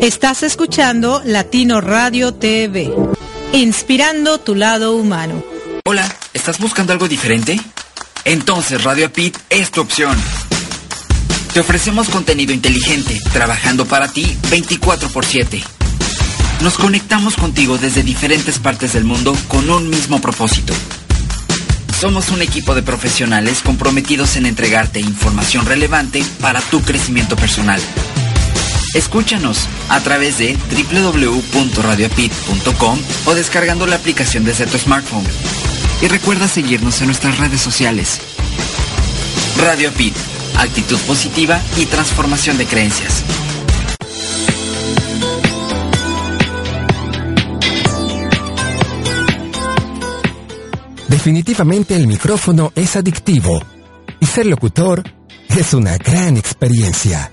Estás escuchando Latino Radio TV, inspirando tu lado humano. Hola, ¿estás buscando algo diferente? Entonces Radio Apit es tu opción. Te ofrecemos contenido inteligente, trabajando para ti 24 x 7. Nos conectamos contigo desde diferentes partes del mundo con un mismo propósito. Somos un equipo de profesionales comprometidos en entregarte información relevante para tu crecimiento personal. Escúchanos a través de www.radioapit.com o descargando la aplicación desde tu smartphone. Y recuerda seguirnos en nuestras redes sociales. Radio Apit, actitud positiva y transformación de creencias. Definitivamente el micrófono es adictivo y ser locutor es una gran experiencia.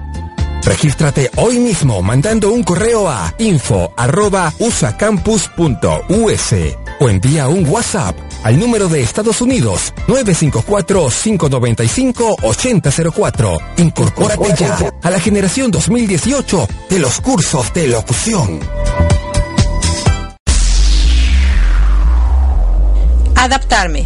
Regístrate hoy mismo mandando un correo a info@usacampus.us o envía un WhatsApp al número de Estados Unidos 954-595-8004. Incorpórate ya a la generación 2018 de los cursos de locución. Adaptarme,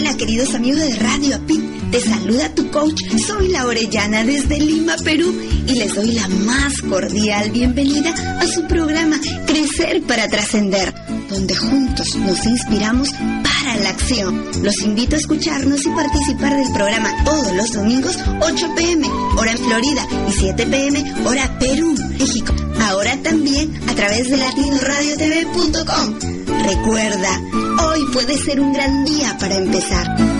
Hola queridos amigos de Radio Apit. Te saluda tu coach, soy la Orellana desde Lima, Perú, y les doy la más cordial bienvenida a su programa Crecer para Trascender, donde juntos nos inspiramos para la acción. Los invito a escucharnos y participar del programa todos los domingos, 8 pm, hora en Florida, y 7 pm, hora Perú, México. Ahora también a través de latinoradiotv.com. Recuerda, hoy puede ser un gran día para empezar.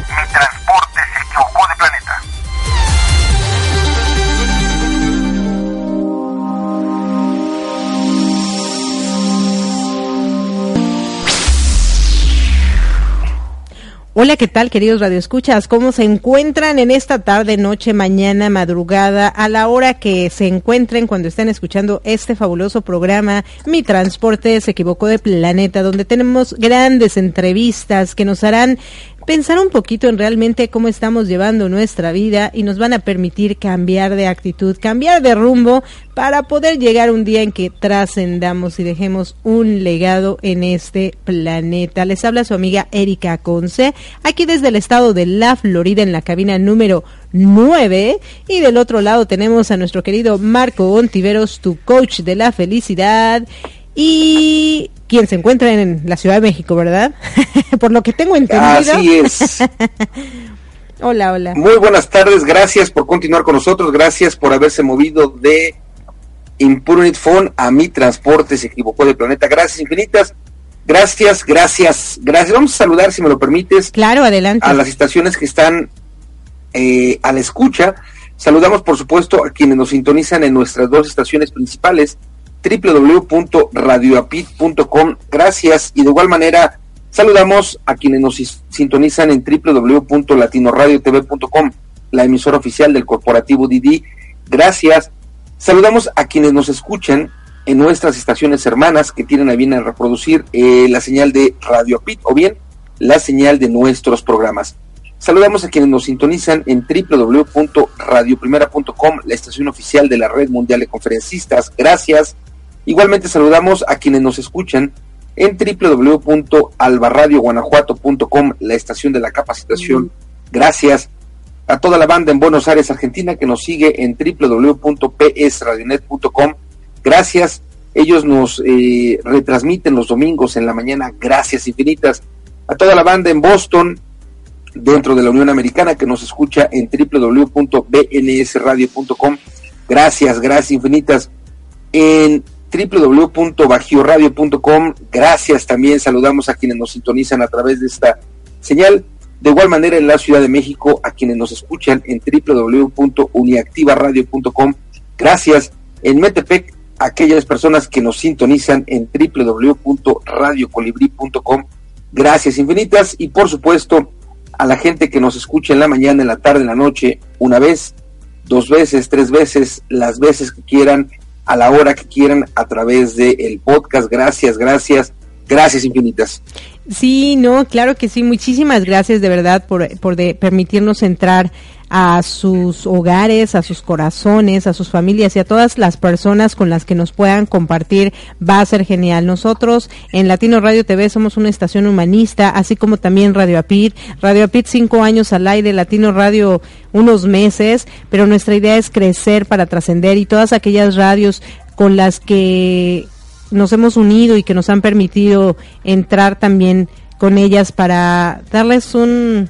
Hola, ¿qué tal, queridos radioescuchas? ¿Cómo se encuentran en esta tarde, noche, mañana, madrugada, a la hora que se encuentren cuando estén escuchando este fabuloso programa? Mi transporte se equivocó de planeta, donde tenemos grandes entrevistas que nos harán pensar un poquito en realmente cómo estamos llevando nuestra vida y nos van a permitir cambiar de actitud, cambiar de rumbo para poder llegar un día en que trascendamos y dejemos un legado en este planeta. Les habla su amiga Erika Conce, aquí desde el estado de La Florida en la cabina número 9 y del otro lado tenemos a nuestro querido Marco Ontiveros, tu coach de la felicidad y quien se encuentra en la Ciudad de México, ¿verdad? Por lo que tengo entendido. Así es. hola, hola. Muy buenas tardes, gracias por continuar con nosotros, gracias por haberse movido de Impunit Phone, a mi transporte se equivocó de planeta. Gracias infinitas. Gracias, gracias, gracias. Vamos a saludar, si me lo permites. Claro, adelante. A las estaciones que están eh, a la escucha. Saludamos, por supuesto, a quienes nos sintonizan en nuestras dos estaciones principales, www.radioapit.com. Gracias. Y de igual manera, saludamos a quienes nos sintonizan en www.latinoradiotv.com, la emisora oficial del corporativo Didi. Gracias. Saludamos a quienes nos escuchan en nuestras estaciones hermanas que tienen a bien a reproducir eh, la señal de Radio Apit o bien la señal de nuestros programas. Saludamos a quienes nos sintonizan en www.radioprimera.com, la estación oficial de la Red Mundial de Conferencistas. Gracias. Igualmente saludamos a quienes nos escuchan en www.albarradioguanajuato.com, la estación de la capacitación. Gracias a toda la banda en Buenos Aires, Argentina, que nos sigue en www.psradionet.com. Gracias. Ellos nos eh, retransmiten los domingos en la mañana. Gracias infinitas. A toda la banda en Boston, dentro de la Unión Americana que nos escucha en www.bnsradio.com. Gracias, gracias infinitas. En www.bajioradio.com. Gracias también, saludamos a quienes nos sintonizan a través de esta señal. De igual manera en la Ciudad de México, a quienes nos escuchan en www.uniactivaradio.com. Gracias. En Metepec, a aquellas personas que nos sintonizan en www.radiocolibri.com. Gracias infinitas. Y por supuesto, a la gente que nos escucha en la mañana, en la tarde, en la noche, una vez, dos veces, tres veces, las veces que quieran, a la hora que quieran, a través del el podcast. Gracias, gracias, gracias infinitas. Sí, no, claro que sí. Muchísimas gracias de verdad por, por de permitirnos entrar a sus hogares, a sus corazones, a sus familias y a todas las personas con las que nos puedan compartir. Va a ser genial. Nosotros en Latino Radio TV somos una estación humanista, así como también Radio Apit. Radio Apit cinco años al aire, Latino Radio unos meses, pero nuestra idea es crecer para trascender y todas aquellas radios con las que nos hemos unido y que nos han permitido entrar también con ellas para darles un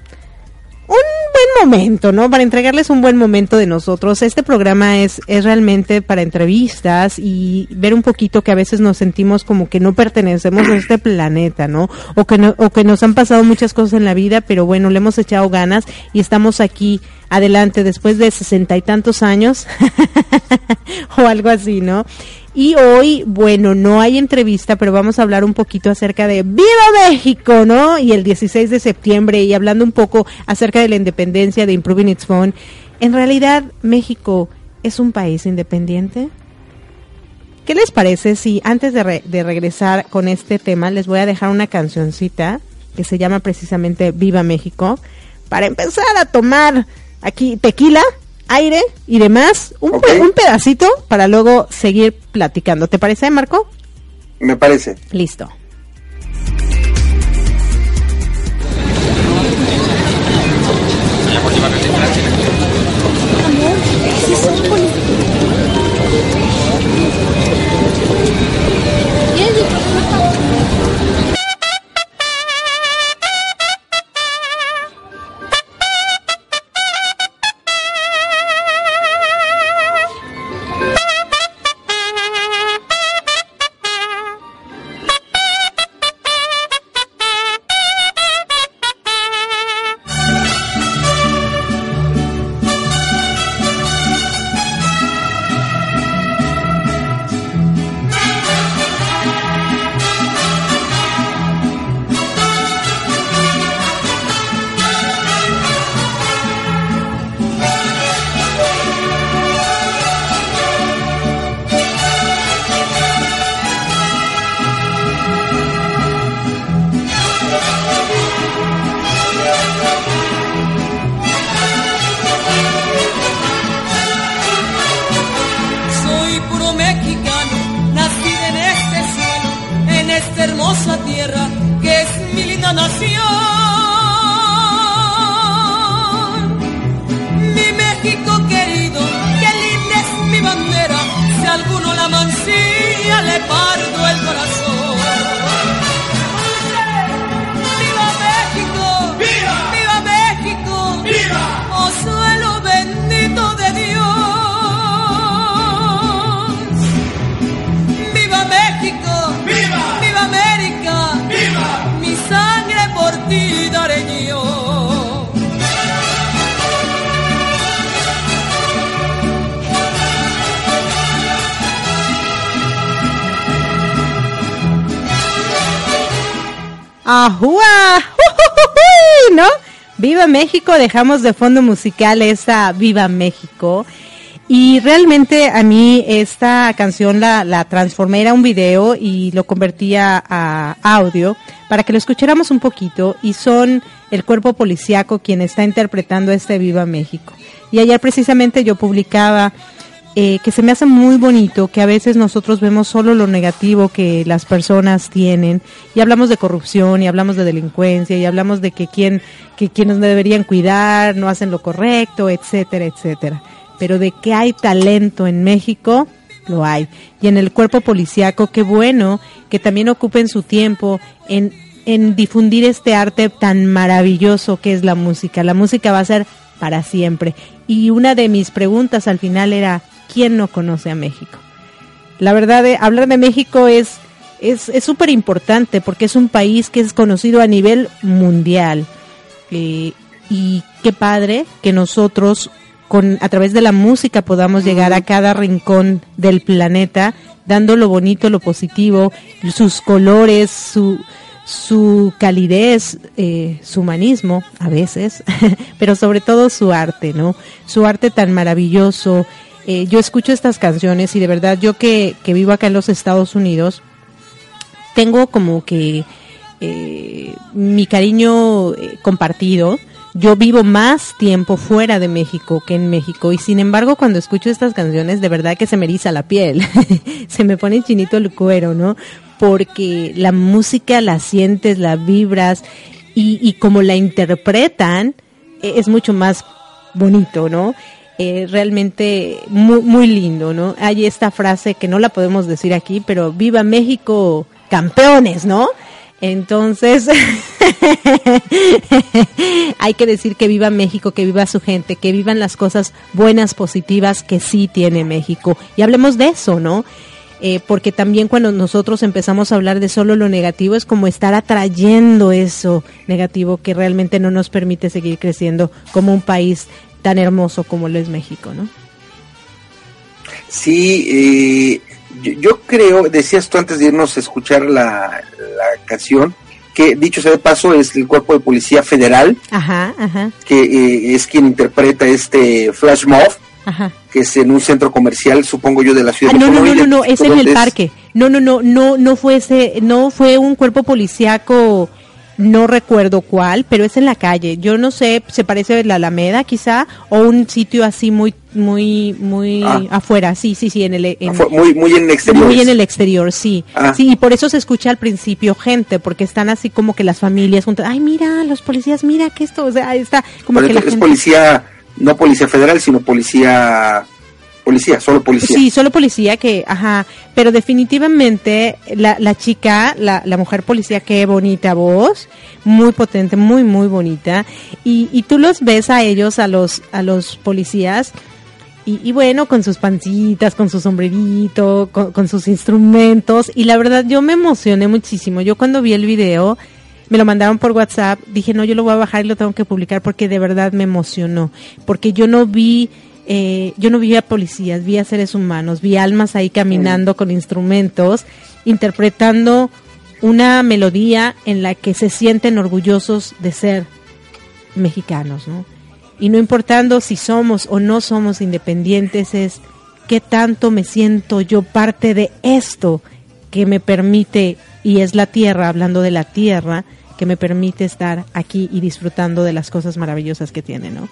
un buen momento, ¿no? Para entregarles un buen momento de nosotros. Este programa es, es realmente para entrevistas y ver un poquito que a veces nos sentimos como que no pertenecemos a este planeta, ¿no? O que, no, o que nos han pasado muchas cosas en la vida, pero bueno, le hemos echado ganas y estamos aquí adelante después de sesenta y tantos años o algo así, ¿no? Y hoy, bueno, no hay entrevista, pero vamos a hablar un poquito acerca de ¡Viva México! ¿no? Y el 16 de septiembre, y hablando un poco acerca de la independencia de Improving Its Phone. En realidad, México es un país independiente. ¿Qué les parece si antes de, de regresar con este tema les voy a dejar una cancioncita que se llama precisamente Viva México para empezar a tomar aquí tequila aire y demás, un, un pedacito para luego seguir platicando. ¿Te parece, Marco? Me parece. Listo. Dejamos de fondo musical esta Viva México. Y realmente a mí esta canción la, la transformé, era un video y lo convertía a audio para que lo escucháramos un poquito y son el cuerpo policiaco quien está interpretando este Viva México. Y ayer precisamente yo publicaba eh, que se me hace muy bonito que a veces nosotros vemos solo lo negativo que las personas tienen y hablamos de corrupción y hablamos de delincuencia y hablamos de que quien que quienes deberían cuidar no hacen lo correcto, etcétera, etcétera. Pero de que hay talento en México, lo hay. Y en el cuerpo policiaco, qué bueno que también ocupen su tiempo en, en difundir este arte tan maravilloso que es la música. La música va a ser para siempre. Y una de mis preguntas al final era, ¿quién no conoce a México? La verdad, de, hablar de México es es súper importante porque es un país que es conocido a nivel mundial. Eh, y qué padre que nosotros con a través de la música podamos llegar a cada rincón del planeta dando lo bonito, lo positivo, sus colores, su, su calidez, eh, su humanismo a veces, pero sobre todo su arte, ¿no? Su arte tan maravilloso, eh, yo escucho estas canciones y de verdad yo que, que, vivo acá en los Estados Unidos, tengo como que eh, mi cariño eh, compartido. Yo vivo más tiempo fuera de México que en México y sin embargo cuando escucho estas canciones de verdad que se me eriza la piel, se me pone chinito el cuero, ¿no? Porque la música la sientes, la vibras y, como la interpretan es mucho más bonito, ¿no? Eh, realmente muy, muy lindo, ¿no? Hay esta frase que no la podemos decir aquí, pero viva México campeones, ¿no? Entonces, hay que decir que viva México, que viva su gente, que vivan las cosas buenas, positivas que sí tiene México. Y hablemos de eso, ¿no? Eh, porque también cuando nosotros empezamos a hablar de solo lo negativo es como estar atrayendo eso negativo que realmente no nos permite seguir creciendo como un país tan hermoso como lo es México, ¿no? Sí, eh, yo, yo, creo, decías tú antes de irnos a escuchar la, la, canción, que dicho sea de paso es el cuerpo de policía federal, ajá, ajá. que eh, es quien interpreta este flash mob, Ajá. que es en un centro comercial, supongo yo, de la ciudad ah, de no, no, no, no, no, es en el es... parque. No, no, no, no, no fue ese, no fue un cuerpo policíaco no recuerdo cuál, pero es en la calle. Yo no sé, se parece a la Alameda quizá o un sitio así muy muy muy ah. afuera. Sí, sí, sí, en el en, muy muy en el exterior. Muy en el exterior, sí. Ah. Sí, y por eso se escucha al principio gente porque están así como que las familias juntas, ay, mira, los policías, mira que esto, o sea, está como pero que la es gente... policía no policía federal, sino policía policía, solo policía. Sí, solo policía que, ajá, pero definitivamente la, la chica, la, la mujer policía, qué bonita voz, muy potente, muy, muy bonita, y, y tú los ves a ellos, a los, a los policías, y, y, bueno, con sus pancitas, con su sombrerito, con, con, sus instrumentos. Y la verdad, yo me emocioné muchísimo. Yo cuando vi el video, me lo mandaron por WhatsApp, dije, no, yo lo voy a bajar y lo tengo que publicar porque de verdad me emocionó. Porque yo no vi, eh, yo no vi a policías, vi a seres humanos, vi almas ahí caminando con instrumentos, interpretando una melodía en la que se sienten orgullosos de ser mexicanos, ¿no? y no importando si somos o no somos independientes, es qué tanto me siento yo parte de esto que me permite, y es la tierra, hablando de la tierra, que me permite estar aquí y disfrutando de las cosas maravillosas que tiene, ¿no?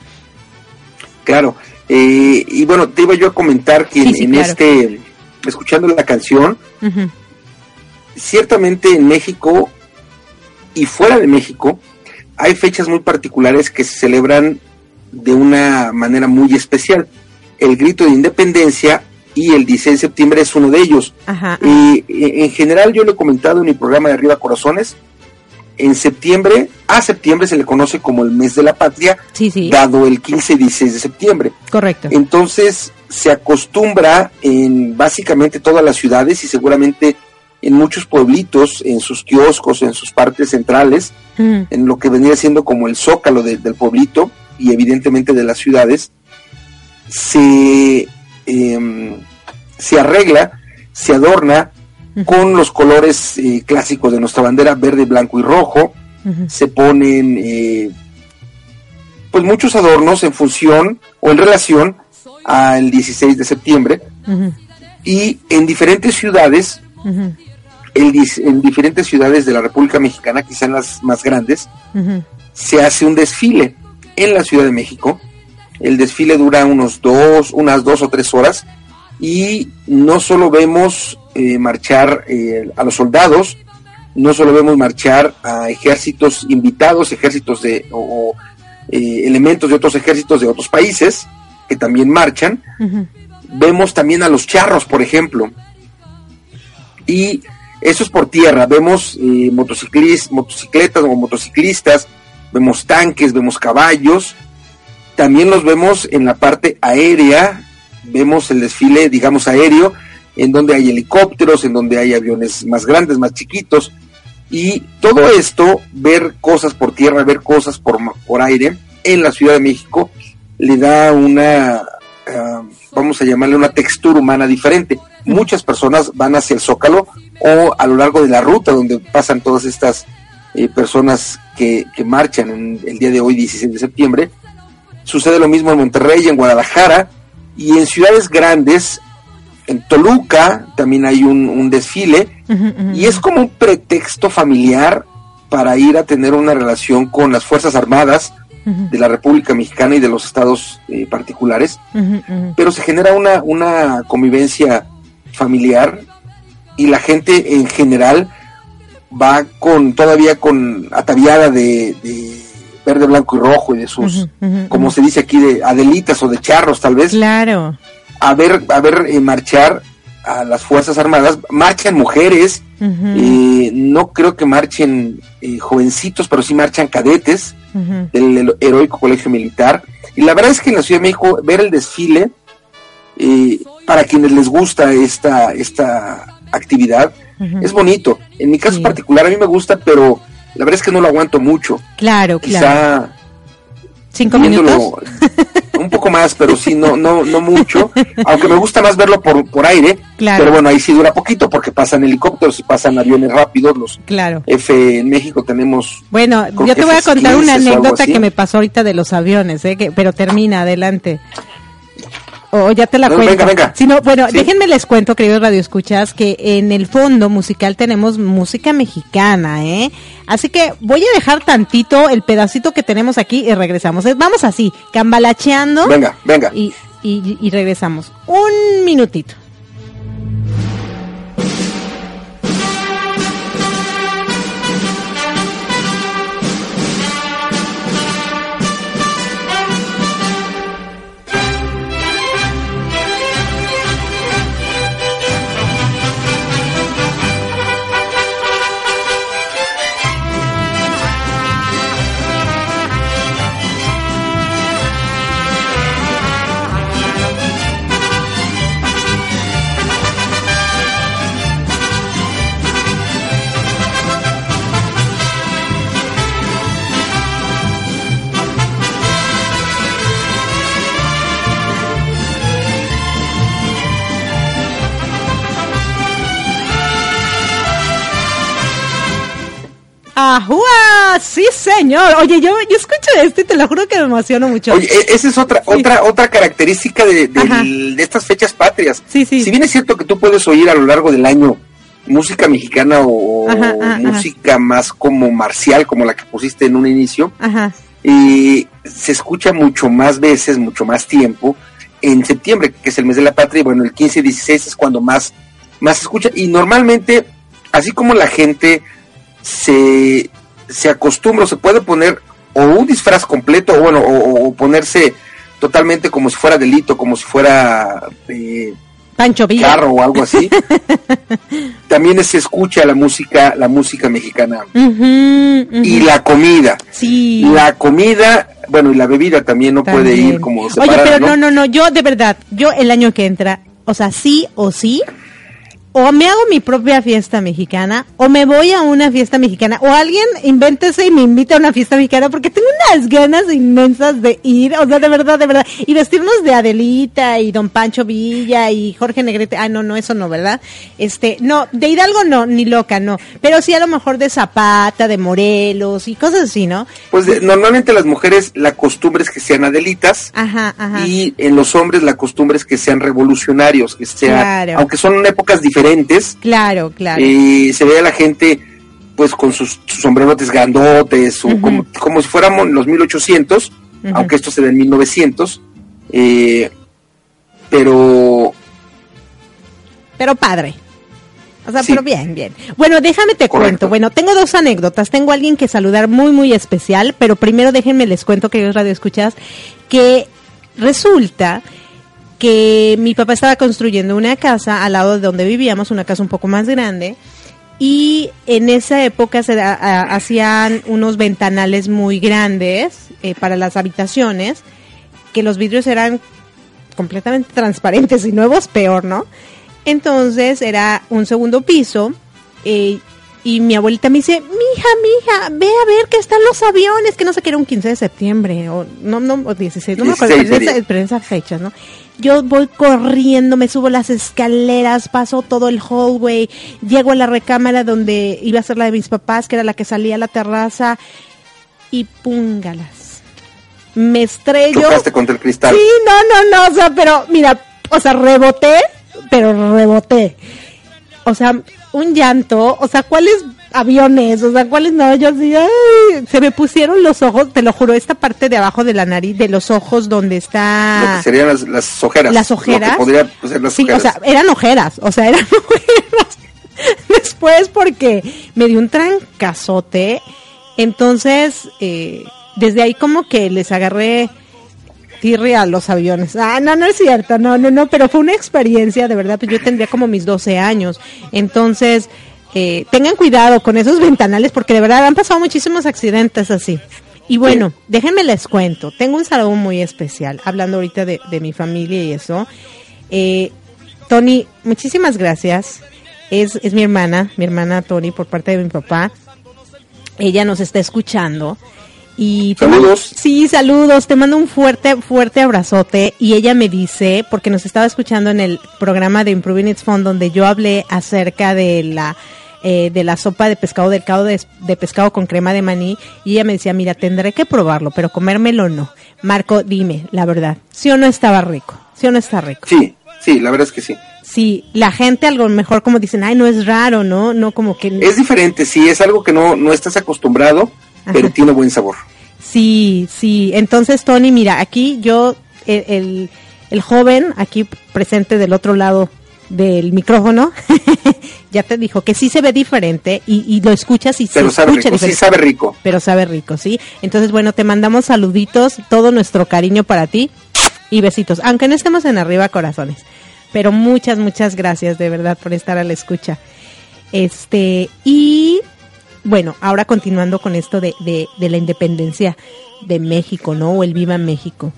Claro, eh, y bueno, te iba yo a comentar que sí, sí, en claro. este, escuchando la canción, uh -huh. ciertamente en México y fuera de México, hay fechas muy particulares que se celebran de una manera muy especial. El grito de independencia y el 16 de septiembre es uno de ellos. Ajá. Y en general yo lo he comentado en mi programa de Arriba Corazones, en septiembre, a septiembre se le conoce como el mes de la patria, sí, sí. dado el 15 y 16 de septiembre. Correcto. Entonces se acostumbra en básicamente todas las ciudades y seguramente en muchos pueblitos, en sus kioscos, en sus partes centrales, mm. en lo que venía siendo como el zócalo de, del pueblito, y evidentemente de las ciudades, se, eh, se arregla, se adorna con los colores eh, clásicos de nuestra bandera, verde, blanco y rojo. Se ponen eh, pues muchos adornos en función o en relación al 16 de septiembre. Y en diferentes ciudades, en diferentes ciudades de la República Mexicana, quizás las más grandes, se hace un desfile en la Ciudad de México. El desfile dura unos dos, unas dos o tres horas. Y no solo vemos eh, marchar eh, a los soldados, no solo vemos marchar a ejércitos invitados, ejércitos de o, eh, elementos de otros ejércitos de otros países que también marchan. Vemos también a los charros, por ejemplo. Y eso es por tierra. Vemos eh, motocicletas o motociclistas, vemos tanques, vemos caballos. También los vemos en la parte aérea. Vemos el desfile, digamos, aéreo, en donde hay helicópteros, en donde hay aviones más grandes, más chiquitos. Y todo esto, ver cosas por tierra, ver cosas por, por aire en la Ciudad de México, le da una, ah, vamos a llamarle una textura humana diferente. Muchas personas van hacia el Zócalo o a lo largo de la ruta donde pasan todas estas eh, personas que, que marchan en el día de hoy, 16 de septiembre. Sucede lo mismo en Monterrey, en Guadalajara y en ciudades grandes en Toluca también hay un, desfile y es como un pretexto familiar para ir a tener una relación con las Fuerzas Armadas de la República Mexicana y de los estados eh, particulares, pero se genera una, una convivencia familiar y la gente en general va con todavía con ataviada de, verde, blanco y rojo y de sus, como se dice aquí, de adelitas o de charros tal vez. Claro a ver, a ver eh, marchar a las Fuerzas Armadas, marchan mujeres, eh, no creo que marchen eh, jovencitos, pero sí marchan cadetes del, heroico colegio militar. Y la verdad es que en la Ciudad de México ver el desfile, para quienes les gusta esta, esta actividad, es bonito. En mi caso particular a mí me gusta, pero la verdad es que no lo aguanto mucho. Claro, Quizá claro. ¿Cinco minutos? un poco más, pero sí, no, no, no mucho. Aunque me gusta más verlo por, por aire. Pero bueno, ahí sí dura poquito porque pasan helicópteros y pasan aviones rápidos. Los claro. F en México tenemos. Bueno, yo te voy a contar una anécdota que me pasó ahorita de los aviones, ¿eh? que, pero termina, adelante. O ya te la cuento. Venga, venga. Si no, bueno, déjenme les cuento, queridos radioescuchas, que en el fondo musical tenemos música mexicana, ¿eh? Así que voy a dejar tantito el pedacito que tenemos aquí y regresamos. Vamos así, cambalacheando. Venga, venga. Y, y, y regresamos. Un minutito. ¡Ajúa! Sí, señor. Oye, yo, yo escucho esto y te lo juro que me emociono mucho. Oye, e, esa es otra, otra, otra característica de, estas fechas patrias. Sí, sí. Si bien es cierto que tú puedes oír a lo largo del año música mexicana o música más como marcial, como la que pusiste en un inicio, y se escucha mucho más veces, mucho más tiempo en septiembre, que es el mes de la patria, y bueno, el 15 y 16 es cuando más, más se escucha, y normalmente, así como la gente se, se acostumbra, se puede poner o un disfraz completo, o bueno, o, ponerse totalmente como si fuera delito, como si fuera eh, Pancho carro o algo así. También se escucha la música, la música mexicana y la comida. Sí. La comida, bueno, y la bebida también no puede ir como separada, Oye, pero ¿no? no, no, yo de verdad, yo el año que entra, o sea, sí o sí o me hago mi propia fiesta mexicana o me voy a una fiesta mexicana o alguien invéntese y me invita a una fiesta mexicana porque tengo unas ganas inmensas de ir, o sea, de verdad, de verdad, y vestirnos de Adelita y Don Pancho Villa y Jorge Negrete, ah, no, no, eso no, ¿verdad? Este, no, de Hidalgo no, ni loca, no, pero sí a lo mejor de Zapata, de Morelos y cosas así, ¿no? Pues normalmente las mujeres la costumbre es que sean Adelitas ajá, ajá. y en los hombres la costumbre es que sean revolucionarios, que sean, aunque son épocas diferentes, diferentes. Claro, claro. Y se ve a la gente pues con sus, sombrerotes grandotes, como, como, si fuéramos en los 1800, aunque esto se ve en 1900. Eh, pero... Pero padre. O sea, pero bien, bien. Bueno, déjame te cuento. Bueno, tengo dos anécdotas. Tengo a alguien que saludar muy, muy especial, pero primero déjenme les cuento que yo radio escuchas que resulta que mi papá estaba construyendo una casa al lado de donde vivíamos, una casa un poco más grande, y en esa época se hacían unos ventanales muy grandes eh, para las habitaciones, que los vidrios eran completamente transparentes y nuevos, peor, ¿no? Entonces era un segundo piso eh, y mi abuelita me dice, mija, mija, ve a ver que están los aviones, que no sé qué era un 15 de septiembre, o no, no, o 16, no me acuerdo, pero, esas fechas, ¿no? Yo voy corriendo, me subo las escaleras, paso todo el hallway, llego a la recámara donde iba a ser la de mis papás, que era la que salía a la terraza, y púngalas. Me estrello. Chocaste contra el cristal. Sí, no, no, no, o sea, pero mira, o sea, reboté, pero reboté. O sea, un llanto, o sea, ¿cuáles aviones? O sea, ¿cuáles no? Yo así, ay, se me pusieron los ojos, te lo juro, esta parte de abajo de la nariz, de los ojos donde está... Lo que serían las, las ojeras. Las ojeras. podría ser las sí, ojeras. o sea, eran ojeras, o sea, eran ojeras. Después porque me dio un trancazote, entonces, eh, desde ahí como que les agarré tirria a los aviones. Ah, no, no es cierto, no, no, no, pero fue una experiencia, de verdad, pues yo tendría como mis 12 años. Entonces, eh, tengan cuidado con esos ventanales porque de verdad han pasado muchísimos accidentes así. Y bueno, déjenme les cuento, tengo un saludo muy especial, hablando ahorita de, mi familia y eso. Eh, Tony, muchísimas gracias. Es, es mi hermana, mi hermana Tony, por parte de mi papá. Ella nos está escuchando. Y saludos. sí, saludos. Te mando un fuerte, fuerte abrazote. Y ella me dice, porque nos estaba escuchando en el programa de Improving Its Fund, donde yo hablé acerca de la eh, de la sopa de pescado, del caldo de, de, pescado con crema de maní, y ella me decía, mira, tendré que probarlo, pero comérmelo no. Marco, dime, la verdad, ¿sí o no estaba rico? ¿Sí o no está rico? Sí, sí, la verdad es que sí. Sí, la gente algo mejor como dicen, ay, no es raro, ¿no? No como que... Es diferente, sí, es algo que no, no estás acostumbrado, pero tiene buen sabor. Sí, sí. Entonces, Tony, mira, aquí yo, el, el, joven aquí presente del otro lado del micrófono, ya te dijo que sí se ve diferente y, y lo escuchas y pero se sabe escucha rico, diferente. Sí sabe rico. Pero sabe rico, sí. Entonces, bueno, te mandamos saluditos, todo nuestro cariño para ti y besitos. Aunque no estemos en arriba corazones. Pero muchas, muchas gracias de verdad por estar a la escucha. Este, y bueno, ahora continuando con esto de, de, la independencia de México, ¿no? O el Viva México.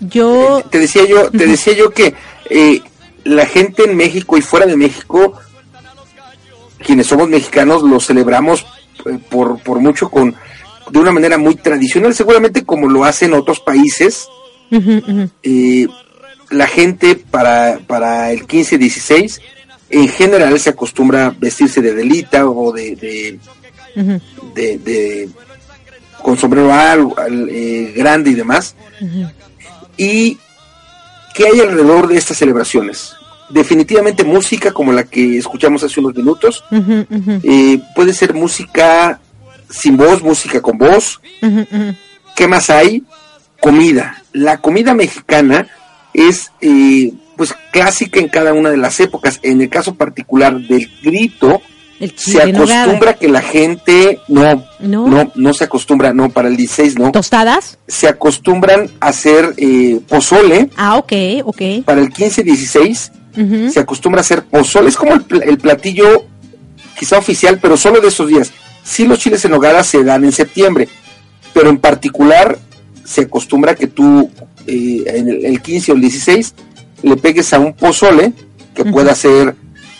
Yo... Te decía yo, te decía yo que eh, la gente en México y fuera de México, quienes somos mexicanos, lo celebramos eh, por, por mucho con de una manera muy tradicional, seguramente como lo hacen otros países. Eh, la gente para, para el 15-16 en general se acostumbra a vestirse de delita o de, de, con sombrero al, eh, grande y demás. Y ¿qué hay alrededor de estas celebraciones? Definitivamente música como la que escuchamos hace unos minutos. Eh, puede ser música sin voz, música con voz. ¿Qué más hay? Comida. La comida mexicana es eh, pues clásica en cada una de las épocas. En el caso particular del grito, se acostumbra que la gente no, no, no, se acostumbra, no, para el 16 no. ¿Tostadas? Se acostumbran a hacer eh, pozole. Ah, ok, ok. Para el 15, 16 se acostumbra a hacer pozole. Es como el, platillo quizá oficial, pero solo de esos días. Sí los chiles en nogada se dan en septiembre, pero en particular se acostumbra que tú eh, en el, 15 o el 16 le pegues a un pozole que pueda ser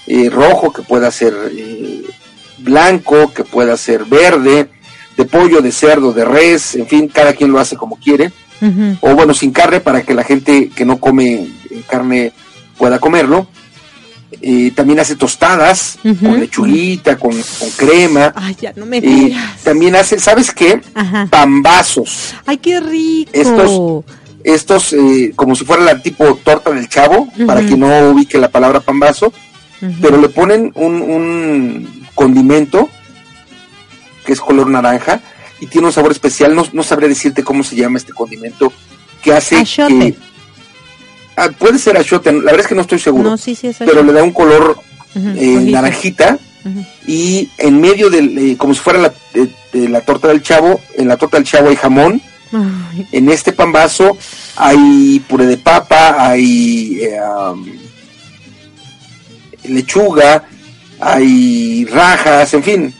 eh, rojo, que pueda ser eh, blanco, que pueda ser verde, de pollo, de cerdo, de res, en fin, cada quien lo hace como quiere. O bueno, sin carne para que la gente que no come carne pueda comerlo. también hace tostadas con lechuguita, con, crema. Ay, ya no me digas. también hace, ¿sabes qué? Pambazos. Ay, qué rico. Estos, estos eh, como si fuera la tipo torta del chavo, para que no ubique la palabra pambazo, pero le ponen un, un condimento que es color naranja y tiene un sabor especial. No, no sabría decirte cómo se llama este condimento que hace que ah, puede ser achote, la verdad es que no estoy seguro, pero le da un color eh, naranjita y en medio del, eh, como si fuera la, de, la torta del chavo, en la torta del chavo hay jamón, en este pambazo hay puré de papa, hay eh, lechuga, hay rajas, en fin,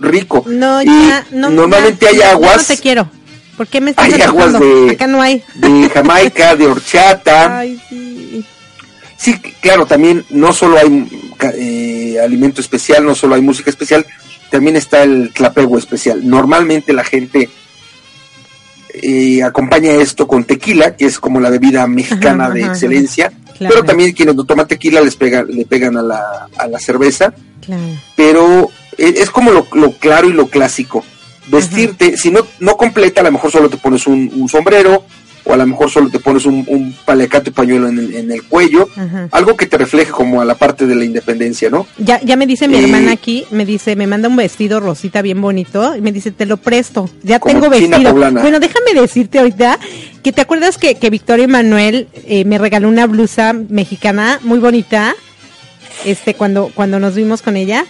rico. No, ya, no, normalmente hay aguas. no te quiero. ¿Por qué me estás Hay aguas de, Acá no hay. de Jamaica, de horchata. Ay, sí. Sí, claro, también no solo hay eh, alimento especial, no solo hay música especial, también está el tlapego especial. Normalmente la gente eh, acompaña esto con tequila, que es como la bebida mexicana de excelencia, pero también quienes no toman tequila les pegan, le pegan a la, a la cerveza. Pero eh, es como lo, claro y lo clásico. Vestirte, si no, no completa, a lo mejor solo te pones un, sombrero, o a lo mejor solo te pones un, un paliacate pañuelo en el, en el cuello, algo que te refleje como a la parte de la independencia, ¿no? Ya, ya me dice mi eh, hermana aquí, me dice, me manda un vestido rosita bien bonito, y me dice, te lo presto, ya tengo vestido. Bueno, déjame decirte ahorita que te acuerdas que, que Victoria Manuel eh, me regaló una blusa mexicana muy bonita, este, cuando, cuando nos vimos con ella,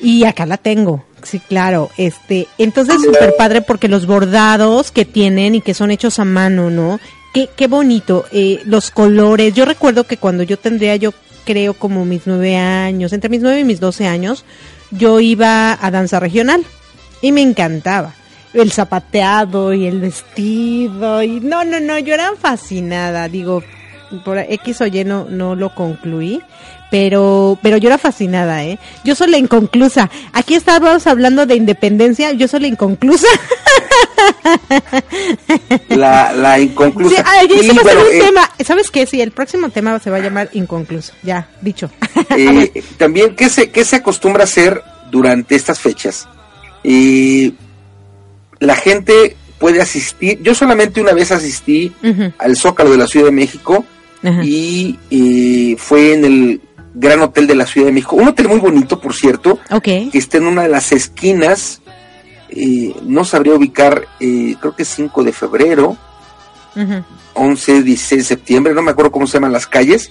y acá la tengo, sí, claro. Este, entonces súper padre porque los bordados que tienen y que son hechos a mano, ¿no? Qué, qué bonito. Eh, los colores. Yo recuerdo que cuando yo tendría, yo creo como mis nueve años, entre mis nueve y mis doce años, yo iba a danza regional y me encantaba el zapateado y el vestido y no, no, no, yo era fascinada, digo, por X o Y no, no lo concluí, pero pero yo era fascinada, ¿eh? Yo soy la inconclusa. Aquí estábamos hablando de independencia, yo soy la inconclusa. La, la inconclusa. Eh, tema. ¿Sabes qué? Sí, el próximo tema se va a llamar inconcluso. Ya, dicho. Eh, también, ¿qué se, ¿qué se acostumbra a hacer durante estas fechas? Y la gente puede asistir. Yo solamente una vez asistí al Zócalo de la Ciudad de México y eh, fue en el Gran Hotel de la Ciudad de México. Un hotel muy bonito, por cierto, que está en una de las esquinas. Eh, no sabría ubicar, eh, creo que es 5 de febrero, 11, 16 de septiembre, no me acuerdo cómo se llaman las calles,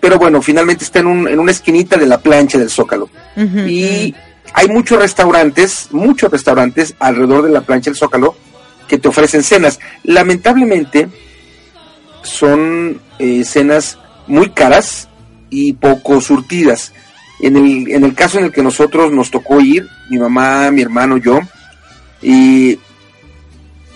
pero bueno, finalmente está en, un, en una esquinita de la plancha del Zócalo. y hay muchos restaurantes, muchos restaurantes alrededor de la plancha del Zócalo que te ofrecen cenas. Lamentablemente son eh, cenas muy caras y poco surtidas. En el, en el caso en el que nosotros nos tocó ir, mi mamá, mi hermano, yo, y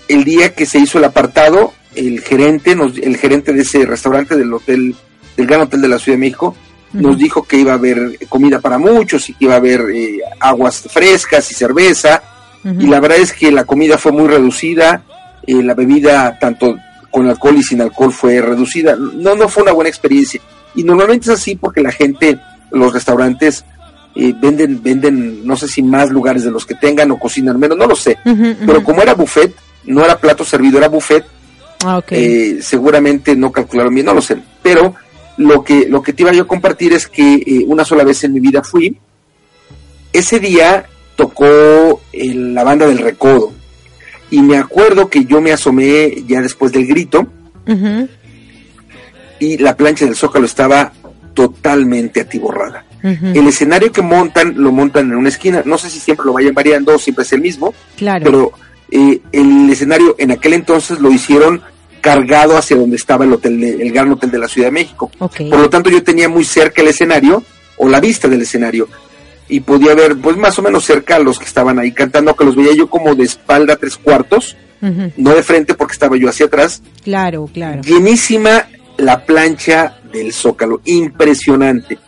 el día que se hizo el apartado, el gerente, nos, el gerente de ese restaurante del hotel, del Gran Hotel de la Ciudad de México, nos dijo que iba a haber comida para muchos y que iba a haber eh, aguas frescas y cerveza. Y la verdad es que la comida fue muy reducida, eh, la bebida tanto con alcohol y sin alcohol fue reducida. No, no fue una buena experiencia. Y normalmente es así porque la gente, los restaurantes eh, venden, venden, no sé si más lugares de los que tengan o cocinan menos, no lo sé. Pero como era buffet, no era plato servido, era buffet. Ah, seguramente no calcularon bien, no lo sé. Pero lo que, lo que te iba yo a compartir es que eh, una sola vez en mi vida fui. Ese día tocó la banda del Recodo. Y me acuerdo que yo me asomé ya después del grito. Y la plancha del Zócalo estaba totalmente atiborrada. El escenario que montan, lo montan en una esquina. No sé si siempre lo vayan variando o siempre es el mismo. Claro. Pero eh, el escenario en aquel entonces lo hicieron cargado hacia donde estaba el hotel, el gran hotel de la Ciudad de México. Por lo tanto, yo tenía muy cerca el escenario o la vista del escenario y podía ver, pues más o menos cerca a los que estaban ahí cantando, que los veía yo como de espalda tres cuartos, no de frente porque estaba yo hacia atrás. Claro, claro. Llenísima la plancha del Zócalo, impresionante.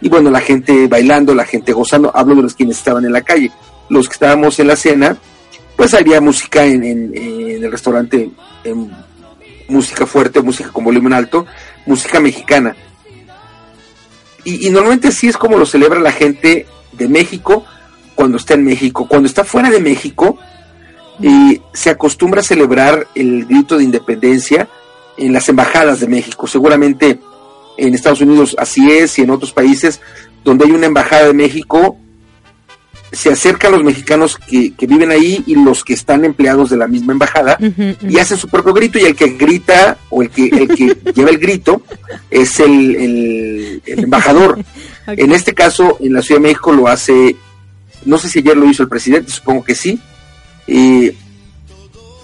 y bueno, la gente bailando, la gente gozando, hablo de los quienes estaban en la calle, los que estábamos en la cena, pues había música en, el restaurante, música fuerte, música con volumen alto, música mexicana. Y, normalmente así es como lo celebra la gente de México cuando está en México. Cuando está fuera de México, y se acostumbra a celebrar el grito de independencia en las embajadas de México. Seguramente en Estados Unidos así es y en otros países donde hay una embajada de México, se acercan los mexicanos que, viven ahí y los que están empleados de la misma embajada y hacen su propio grito y el que grita o el que, el que lleva el grito es el, embajador. En este caso, en la Ciudad de México lo hace, no sé si ayer lo hizo el presidente, supongo que sí, y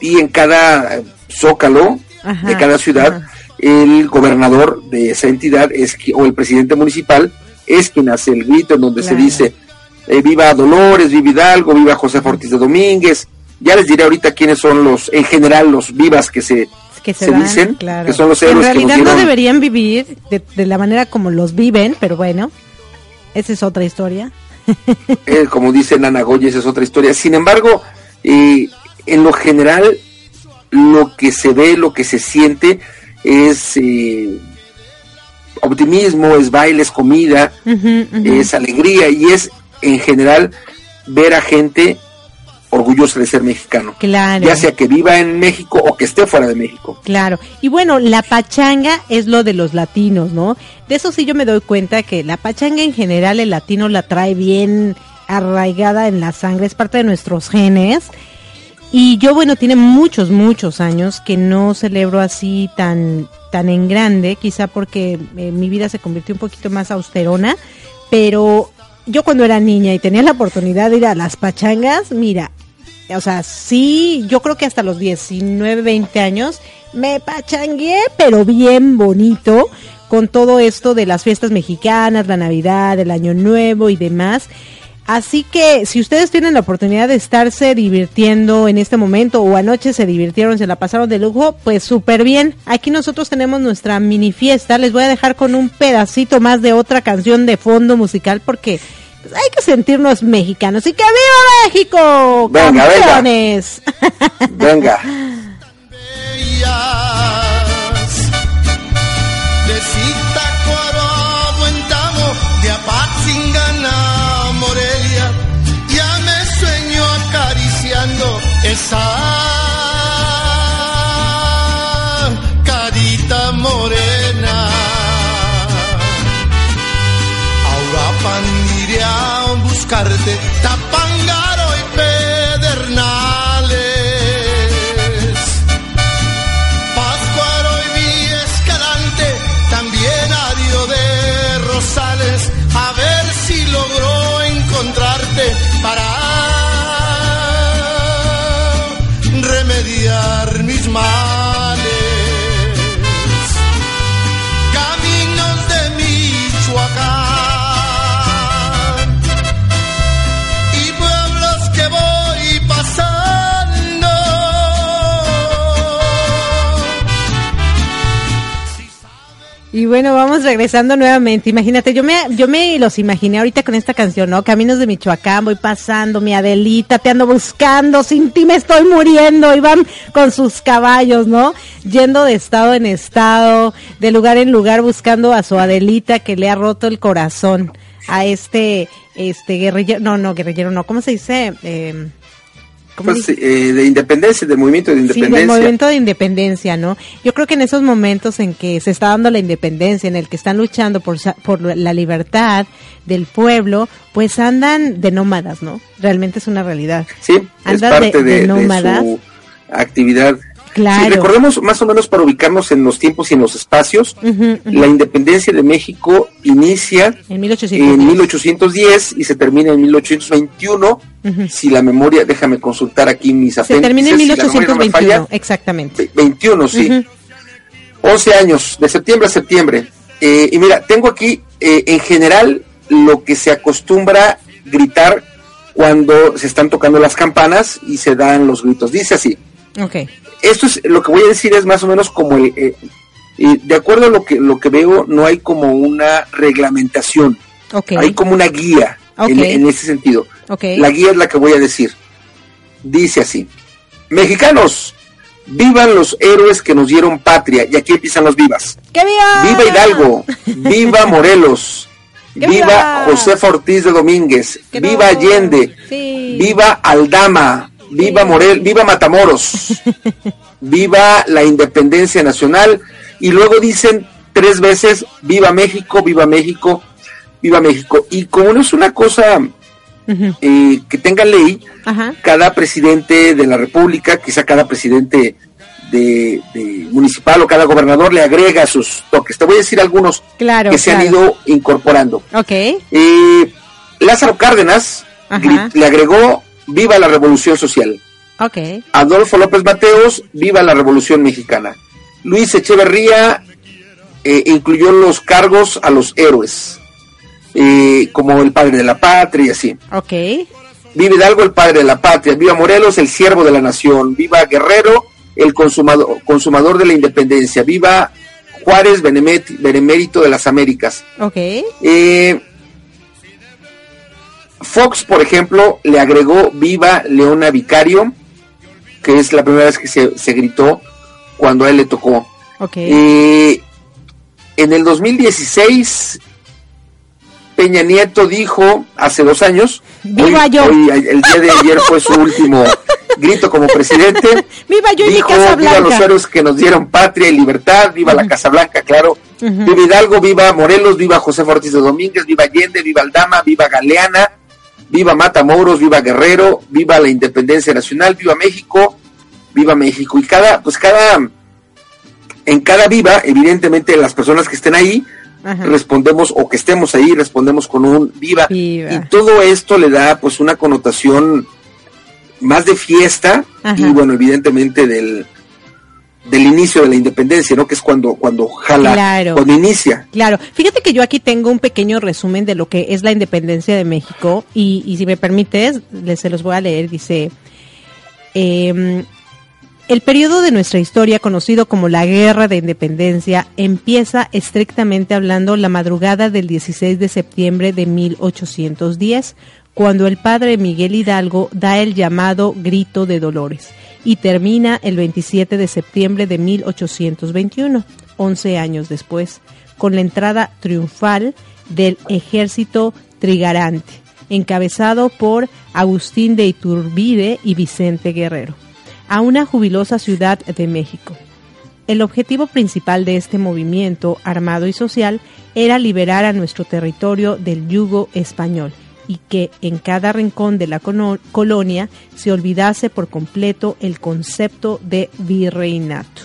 en cada zócalo de cada ciudad, el gobernador de esa entidad es o el presidente municipal es quien hace el grito en donde se dice eh, viva Dolores, viva Hidalgo, viva José Ortiz de Domínguez. Ya les diré ahorita quiénes son los, en general, los vivas que se, que se, dicen, que son los héroes. En realidad no deberían vivir de, la manera como los viven, pero bueno, esa es otra historia. Eh, como dice Nana Goya, esa es otra historia. Sin embargo, y en lo general, lo que se ve, lo que se siente es eh, optimismo, es baile, es comida, es alegría y es en general ver a gente orgullosa de ser mexicano. Claro. Ya sea que viva en México o que esté fuera de México. Claro. Y bueno, la pachanga es lo de los latinos, ¿no? De eso sí yo me doy cuenta que la pachanga en general el latino la trae bien arraigada en la sangre, es parte de nuestros genes. Y yo, bueno, tiene muchos, muchos años que no celebro así tan, tan en grande, quizá porque eh, mi vida se convirtió un poquito más austerona, pero yo cuando era niña y tenía la oportunidad de ir a las pachangas, mira, o sea, sí, yo creo que hasta los 19, 20 años me pachangué, pero bien bonito, con todo esto de las fiestas mexicanas, la Navidad, el Año Nuevo y demás. Así que si ustedes tienen la oportunidad de estarse divirtiendo en este momento o anoche se divirtieron, se la pasaron de lujo, pues súper bien. Aquí nosotros tenemos nuestra mini fiesta. Les voy a dejar con un pedacito más de otra canción de fondo musical porque pues, hay que sentirnos mexicanos. ¡Y que viva México! Venga, ¡Campeones! venga. esa Y bueno, vamos regresando nuevamente. Imagínate, yo me, yo me los imaginé ahorita con esta canción, ¿no? Caminos de Michoacán, voy pasando, mi Adelita, te ando buscando, sin ti me estoy muriendo, y van con sus caballos, ¿no? Yendo de estado en estado, de lugar en lugar, buscando a su Adelita que le ha roto el corazón a este, este guerrillero, no, no, guerrillero, no, ¿cómo se dice? Eh, pues, eh, de independencia, del movimiento de independencia. Sí, del movimiento de independencia, ¿no? Yo creo que en esos momentos en que se está dando la independencia, en el que están luchando por, por la libertad del pueblo, pues andan de nómadas, ¿no? Realmente es una realidad. Sí, andan es parte de, nómadas. su actividad Claro. recordemos más o menos para ubicarnos en los tiempos y en los espacios, la independencia de México inicia en 1810. en 1810 y se termina en 1821. Si la memoria, déjame consultar aquí mis apéndices. Se termina en 1821, exactamente. 21, sí. 11 años, de septiembre a septiembre. Eh, y mira, tengo aquí eh, en general lo que se acostumbra gritar cuando se están tocando las campanas y se dan los gritos. Dice así. Okay esto es lo que voy a decir es más o menos como eh, de acuerdo a lo que lo que veo no hay como una reglamentación. Hay como una guía en, en ese sentido. La guía es la que voy a decir. Dice así. Mexicanos, vivan los héroes que nos dieron patria. Y aquí empiezan los vivas. ¡Que viva! Viva Hidalgo, viva Morelos, ¡Que viva viva! Josefa Ortiz de Domínguez, ¡Que viva no! Allende, Sí. viva Aldama, viva Morel, viva Matamoros, viva la independencia nacional y luego dicen tres veces viva México, viva México, viva México. Y como no es una cosa eh, que tenga ley, Ajá. cada presidente de la República, quizá cada presidente de, de municipal o cada gobernador le agrega sus toques. Te voy a decir algunos Claro, que se han ido incorporando. Ok. Eh, Lázaro Cárdenas le agregó Viva la Revolución Social. Ok. Adolfo López Mateos, Viva la Revolución Mexicana. Luis Echeverría eh, incluyó los cargos a los héroes, eh, como el padre de la patria y así. Ok. Viva Hidalgo, el padre de la patria. Viva Morelos, el siervo de la nación. Viva Guerrero, el consumador, consumador de la independencia. Viva Juárez, benemérito de las Américas. Ok. Eh, Fox, por ejemplo, le agregó Viva Leona Vicario, que es la primera vez que se, se gritó cuando a él le tocó. Ok. Eh, en el 2016, Peña Nieto dijo hace dos años, ¡Viva hoy- yo! hoy, el día de ayer fue su último grito como presidente, ¡Viva yo y mi dijo, Casa viva los héroes que nos dieron patria y libertad, viva la Casa Blanca, claro, viva Hidalgo, viva Morelos, viva José Ortiz de Domínguez, viva Allende, viva Aldama, viva Galeana, viva Matamoros, viva Guerrero, viva la independencia nacional, viva México, viva México. Y cada, pues cada, en cada viva, evidentemente las personas que estén ahí, Ajá. respondemos, o que estemos ahí, respondemos con un viva. Viva. Y todo esto le da pues una connotación más de fiesta Ajá. y bueno, evidentemente del del inicio de la independencia, ¿no? Que es cuando cuando jala, Claro. cuando inicia. Claro, fíjate que yo aquí tengo un pequeño resumen de lo que es la independencia de México y, y si me permites, les se los voy a leer. Dice, em, el periodo de nuestra historia, conocido como la Guerra de Independencia, empieza estrictamente hablando la madrugada del 16 de septiembre de 1810, cuando el padre Miguel Hidalgo da el llamado Grito de Dolores, y termina el 27 de septiembre de 1821, 11 años después, con la entrada triunfal del ejército trigarante, encabezado por Agustín de Iturbide y Vicente Guerrero a una jubilosa ciudad de México. El objetivo principal de este movimiento armado y social era liberar a nuestro territorio del yugo español y que en cada rincón de la colonia se olvidase por completo el concepto de virreinato.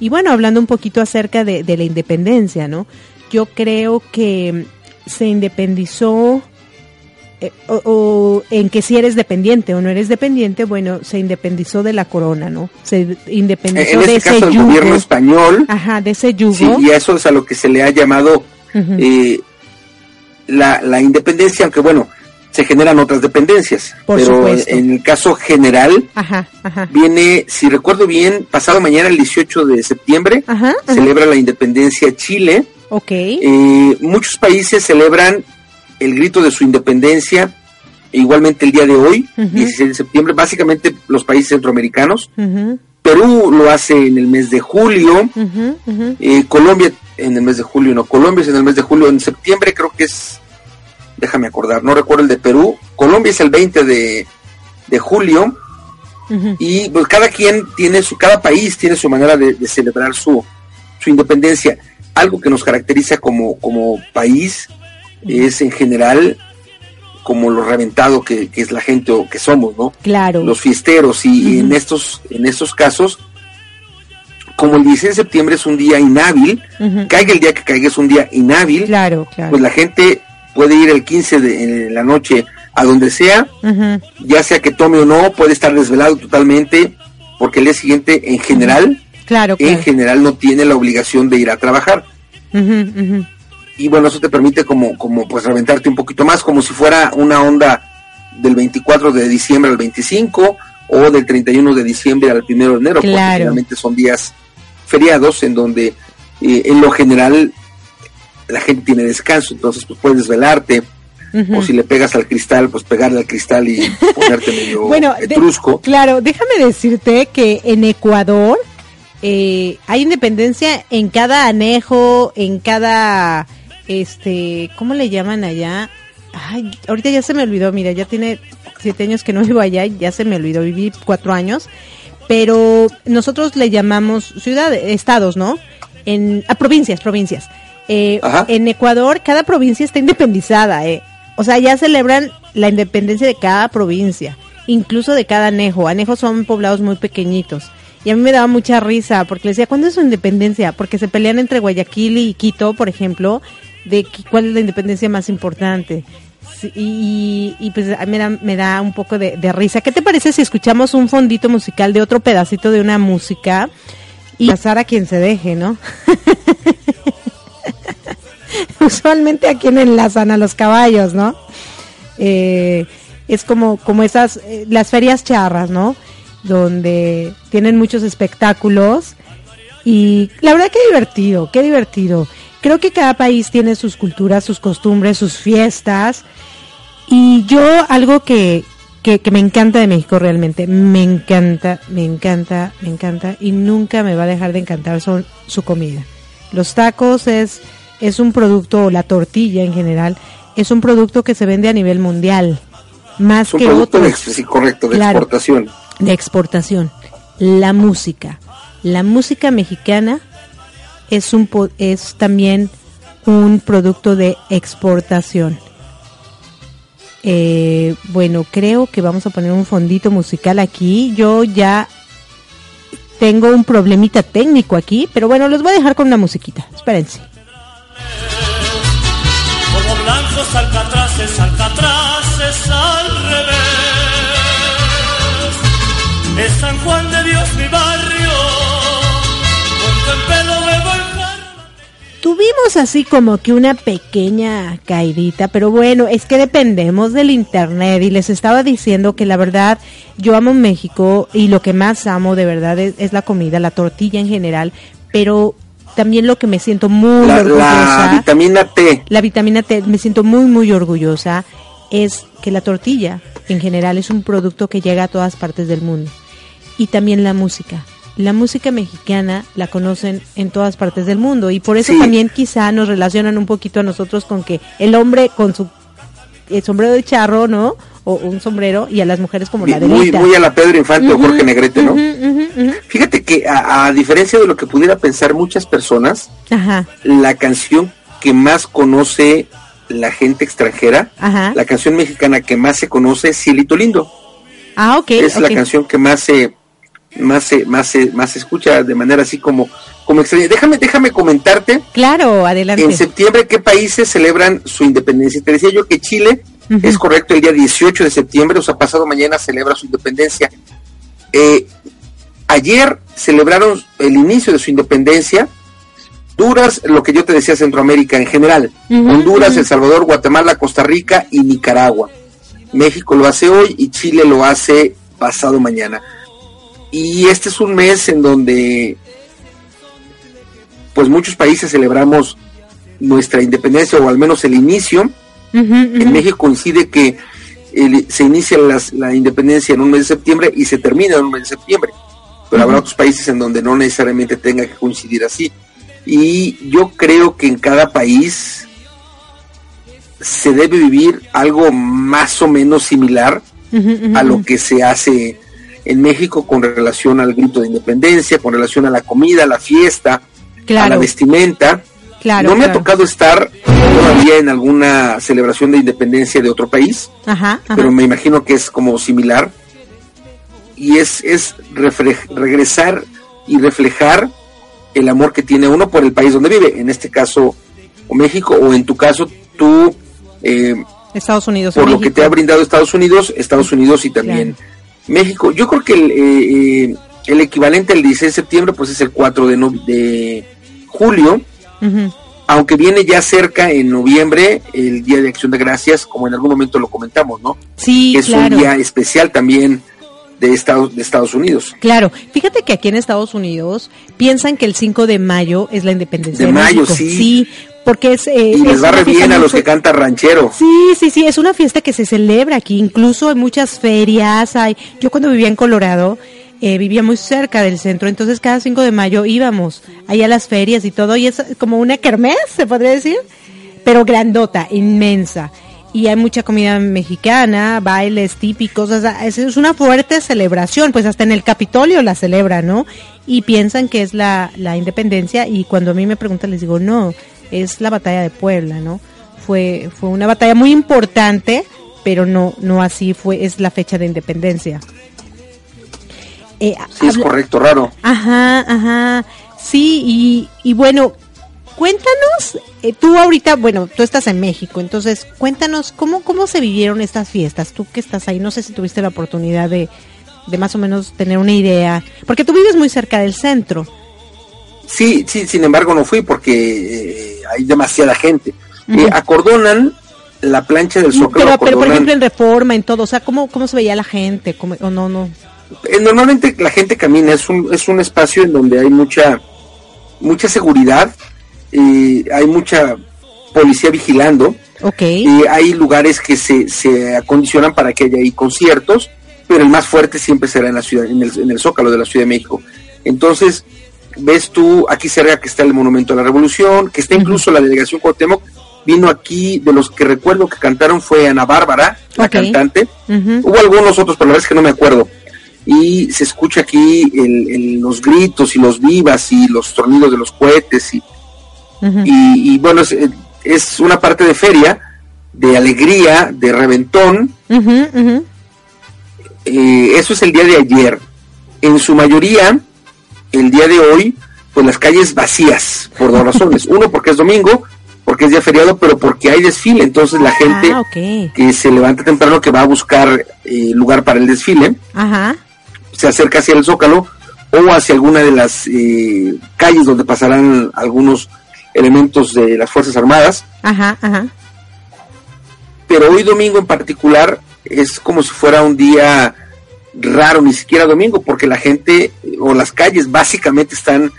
Y bueno, hablando un poquito acerca de, de la independencia, ¿no? Yo creo que se independizó eh, o, o en que si eres dependiente o no eres dependiente, bueno, se independizó de la corona, ¿no? Se independizó En de este ese caso el gobierno español, Ajá, de ese yugo. sí, y a eso es a lo que se le ha llamado eh, la, la independencia, aunque bueno, se generan otras dependencias. Por pero supuesto. en el caso general, Ajá, ajá. viene, si recuerdo bien, pasado mañana, el 18 de septiembre, Ajá, celebra la independencia Chile. Ok. Eh, muchos países celebran el grito de su independencia e igualmente el día de hoy, Ujú. 16 de septiembre, básicamente los países centroamericanos. Perú lo hace en el mes de julio, ujú. eh, Colombia en el mes de julio, no, Colombia es en el mes de julio, en septiembre creo que es, déjame acordar, no recuerdo el de Perú, Colombia es el 20 de, de julio y pues cada quien tiene su, cada país tiene su manera de, de celebrar su, su independencia. Algo que nos caracteriza como, como país es en general como lo reventado que, que es la gente o que somos, ¿no? Claro. los fiesteros y en estos en estos casos como el 16 de septiembre es un día inhábil caiga el día que caiga es un día inhábil Claro, claro. pues la gente puede ir el 15 de la noche a donde sea ya sea que tome o no puede estar desvelado totalmente porque el día siguiente en general Claro, en general no tiene la obligación de ir a trabajar. Y bueno eso te permite como como pues reventarte un poquito más como si fuera una onda del 24 de diciembre al 25 o del 31 de diciembre al 1 de enero porque Claro. finalmente son días feriados en donde eh, en lo general la gente tiene descanso, entonces pues puedes velarte, o si le pegas al cristal, pues pegarle al cristal y ponerte medio Bueno, de- etrusco. claro, déjame decirte que en Ecuador eh, hay independencia en cada anejo, en cada, este, ¿cómo le llaman allá? Ay, ahorita ya se me olvidó, mira, ya tiene siete años que no vivo allá, y ya se me olvidó, viví cuatro años, pero nosotros le llamamos ciudades, estados, ¿no? En, a provincias, provincias. Eh, en Ecuador, cada provincia está independizada, ¿eh? O sea, ya celebran la independencia de cada provincia, incluso de cada anejo. Anejos son poblados muy pequeñitos. Y a mí me daba mucha risa, porque le decía, ¿cuándo es su independencia? Porque se pelean entre Guayaquil y Quito, por ejemplo, de cuál es la independencia más importante. Y, y, pues a mí me da, me da un poco de, de risa. ¿Qué te parece si escuchamos un fondito musical de otro pedacito de una música y pasar a quien se deje, ¿no? Usualmente a quien enlazan a los caballos, ¿no? Eh, es como, como esas, eh, las ferias charras, ¿no? Donde tienen muchos espectáculos y la verdad que divertido, qué divertido. Creo que cada país tiene sus culturas, sus costumbres, sus fiestas. Y yo algo que, que, que me encanta de México realmente, me encanta, me encanta, me encanta y nunca me va a dejar de encantar son su comida. Los tacos es, es un producto, o la tortilla en general, es un producto que se vende a nivel mundial, más Es un que producto de, otros ex- sí, correcto, de Claro. exportación. de exportación. La música. La música mexicana es, un, es también un producto de exportación. Eh, bueno, creo que vamos a poner un fondito musical aquí. Yo ya tengo un problemita técnico aquí, pero bueno, los voy a dejar con una musiquita. Espérense. Como blancos alcatraces, alcatraces al revés. Es San Juan de Dios mi Tuvimos así como que una pequeña caidita, pero bueno, es que dependemos del internet y les estaba diciendo que la verdad yo amo México y lo que más amo de verdad es, es la comida, la tortilla en general, pero también lo que me siento muy La, orgullosa, la vitamina T, la vitamina T, me siento muy muy orgullosa es que la tortilla en general es un producto que llega a todas partes del mundo y también la música. La música mexicana la conocen en todas partes del mundo y por eso Sí. también quizá nos relacionan un poquito a nosotros con que el hombre con su el sombrero de charro, ¿no? O un sombrero y a las mujeres como la de muy, muy a la Pedro Infante o Jorge Negrete, ¿no? Fíjate que a, a diferencia de lo que pudiera pensar muchas personas, Ajá, la canción que más conoce la gente extranjera, ajá. la canción mexicana que más se conoce es Cielito Lindo. Ah, ok. es la canción que más se más se más se más se escucha de manera así como como extraña. Déjame déjame comentarte Claro, adelante. en septiembre qué países celebran su independencia. Te decía yo que Chile es correcto el día 18 de septiembre, o sea, pasado mañana celebra su independencia. Eh, ayer celebraron el inicio de su independencia. Honduras, lo que yo te decía, Centroamérica en general. Honduras. El Salvador, Guatemala, Costa Rica y Nicaragua. México lo hace hoy y Chile lo hace pasado mañana. Y este es un mes en donde pues muchos países celebramos nuestra independencia o al menos el inicio. En México coincide que el- se inicia las- la independencia en un mes de septiembre y se termina en un mes de septiembre. Pero habrá otros países en donde no necesariamente tenga que coincidir así. Y yo creo que en cada país se debe vivir algo más o menos similar a lo que se hace en México con relación al grito de independencia, con relación a la comida, a la fiesta, a la vestimenta. claro. no me ha tocado estar todavía en alguna celebración de independencia de otro país, Ajá, ajá. pero me imagino que es como similar. Y es, es regresar y reflejar el amor que tiene uno por el país donde vive, en este caso o México, o en tu caso tú, eh, Estados Unidos. por lo que te ha brindado Estados Unidos, Estados Unidos y también México. Yo creo que el, eh, eh, el equivalente al 16 de septiembre pues es el 4 de, no- de julio, aunque viene ya cerca en noviembre el Día de Acción de Gracias, como en algún momento lo comentamos, ¿no? Sí, es claro. un día especial también de Estados, de Estados Unidos. Claro, fíjate que aquí en Estados Unidos piensan que el 5 de mayo es la independencia De de, mayo, México. sí. Porque es... eh, Y les es va re bien a los que cantan ranchero. Sí, sí, sí, es una fiesta que se celebra aquí, incluso en muchas ferias, hay, yo cuando vivía en Colorado, eh, vivía muy cerca del centro, entonces cada 5 de mayo íbamos ahí a las ferias y todo, y es como una kermés, se podría decir, pero grandota, inmensa. Y hay mucha comida mexicana, bailes típicos, o sea, es, es una fuerte celebración, pues hasta en el Capitolio la celebran, ¿no? Y piensan que es la, la independencia y cuando a mí me preguntan les digo, no, es la batalla de Puebla, ¿no? Fue, fue una batalla muy importante, pero no, no así fue, es la fecha de independencia. Eh, Sí, es correcto, raro. Ajá, ajá. Sí, y, y bueno, cuéntanos, eh, tú ahorita, bueno, tú estás en México, entonces cuéntanos cómo, cómo se vivieron estas fiestas, tú que estás ahí, no sé si tuviste la oportunidad de, de más o menos tener una idea, porque tú vives muy cerca del centro. Sí, sí, sin embargo no fui porque eh, hay demasiada gente. Eh, acordonan la plancha del Zócalo, Pero, pero por ejemplo en Reforma, en todo, o sea, ¿cómo, cómo se veía la gente? ¿Cómo- o no, no? Eh, normalmente la gente camina, es un, es un espacio en donde hay mucha, mucha seguridad, eh, hay mucha policía vigilando, Ok. y hay lugares que se, se acondicionan para que haya ahí conciertos, pero el más fuerte siempre será en la ciudad, en el, en el Zócalo de la Ciudad de México. Entonces, ves tú aquí cerca que está el Monumento a la Revolución, que está incluso la delegación Cuauhtémoc, vino aquí, de los que recuerdo que cantaron fue Ana Bárbara, la cantante. Hubo algunos otros, pero la verdad es que no me acuerdo. Y se escucha aquí el- el- los gritos y los vivas y los tronidos de los cohetes. Y, y, y bueno, es, es una parte de feria, de alegría, de reventón. Eh, eso es el día de ayer. En su mayoría, el día de hoy, pues las calles vacías, por dos razones. Uno, porque es domingo, porque es día feriado, pero porque hay desfile. Entonces la gente Ah, ok. que se levanta temprano, que va a buscar eh, lugar para el desfile, Ajá. se acerca hacia el Zócalo o hacia alguna de las eh, calles donde pasarán algunos elementos de las Fuerzas Armadas. Ajá, ajá. Pero hoy domingo en particular es como si fuera un día raro, ni siquiera domingo, porque la gente o las calles básicamente están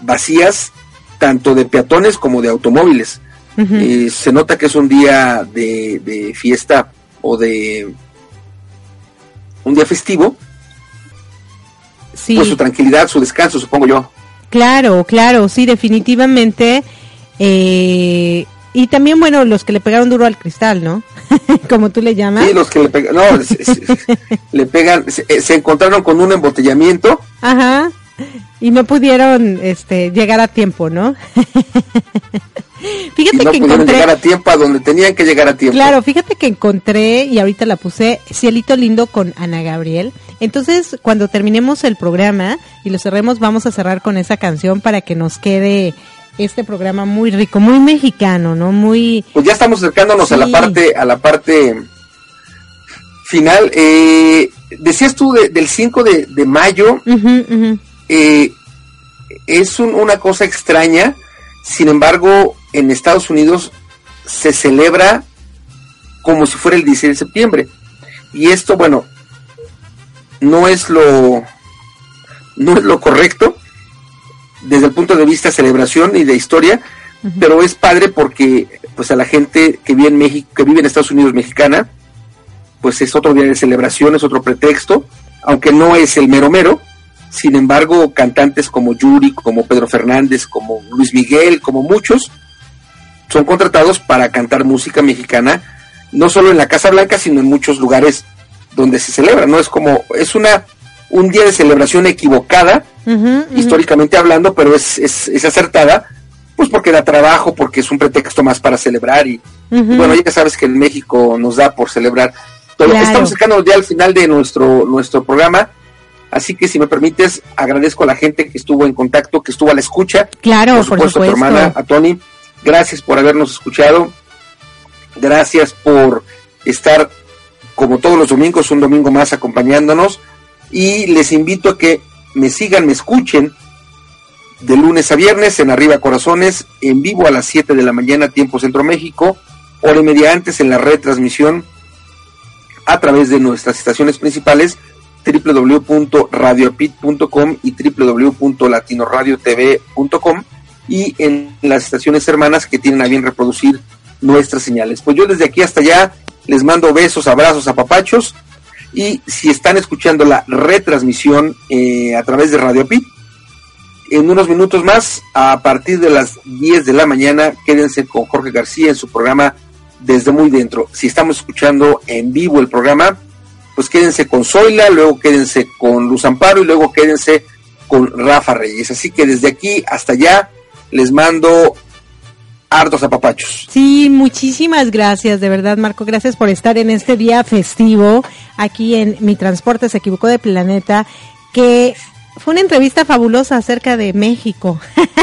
vacías, tanto de peatones como de automóviles. Eh, se nota que es un día de, de fiesta o de un día festivo, Sí. pues su tranquilidad, su descanso, supongo yo. Claro, claro, sí, definitivamente. Eh, y también, bueno, los que le pegaron duro al cristal, ¿no? Como tú le llamas. Sí, los que le pegan, no, se, se- le pegan, se, eh, se encontraron con un embotellamiento, Ajá. Y no pudieron este, llegar a tiempo, ¿no? y fíjate no que pudieron encontré. llegar a tiempo a donde tenían que llegar a tiempo. Claro, fíjate que encontré y ahorita la puse Cielito Lindo con Ana Gabriel. Entonces, cuando terminemos el programa y lo cerremos, vamos a cerrar con esa canción para que nos quede este programa muy rico, muy mexicano, ¿no? Muy Pues ya estamos acercándonos a la parte, a la parte final. Eh, decías tú de- del 5 de, de mayo, eh, es un- una cosa extraña, sin embargo, en Estados Unidos se celebra como si fuera el 16 de septiembre. Y esto, bueno, no es lo no es lo correcto desde el punto de vista de celebración y de historia, pero es padre porque pues a la gente que vive en México, que vive en Estados Unidos mexicana, pues es otro día de celebración, es otro pretexto, aunque no es el mero mero. Sin embargo, cantantes como Yuri, como Pedro Fernández, como Luis Miguel, como muchos, son contratados para cantar música mexicana, no solo en la Casa Blanca, sino en muchos lugares donde se celebra, ¿no? Es como, es una, un día de celebración equivocada, históricamente hablando, pero es, es, es acertada, pues porque da trabajo, porque es un pretexto más para celebrar y, bueno, ya sabes que en México nos da por celebrar. Pero Claro. estamos cercano ya al final de nuestro, nuestro programa, así que si me permites, agradezco a la gente que estuvo en contacto, que estuvo a la escucha. Claro, por por supuesto, a tu supuesto. hermana, a Tony. Gracias por habernos escuchado. Gracias por estar, como todos los domingos, un domingo más acompañándonos. Y les invito a que me sigan, me escuchen de lunes a viernes en Arriba Corazones, en vivo a las 7 de la mañana, tiempo Centro México, hora y media antes en la retransmisión a través de nuestras estaciones principales www.radiopit.com y www.latinoradiotv.com y en las estaciones hermanas que tienen a bien reproducir nuestras señales. Pues yo desde aquí hasta allá les mando besos, abrazos, apapachos y si están escuchando la retransmisión eh, a través de Radio Pit, en unos minutos más, a partir de las 10 de la mañana, quédense con Jorge García en su programa Desde Muy Dentro. Si estamos escuchando en vivo el programa, pues quédense con Zoila, luego quédense con Luz Amparo y luego quédense con Rafa Reyes. Así que desde aquí hasta allá les mando hartos apapachos. Sí, muchísimas gracias, de verdad, Marco. Gracias por estar en este día festivo aquí en Mi Transporte se equivocó de planeta, que fue una entrevista fabulosa acerca de México.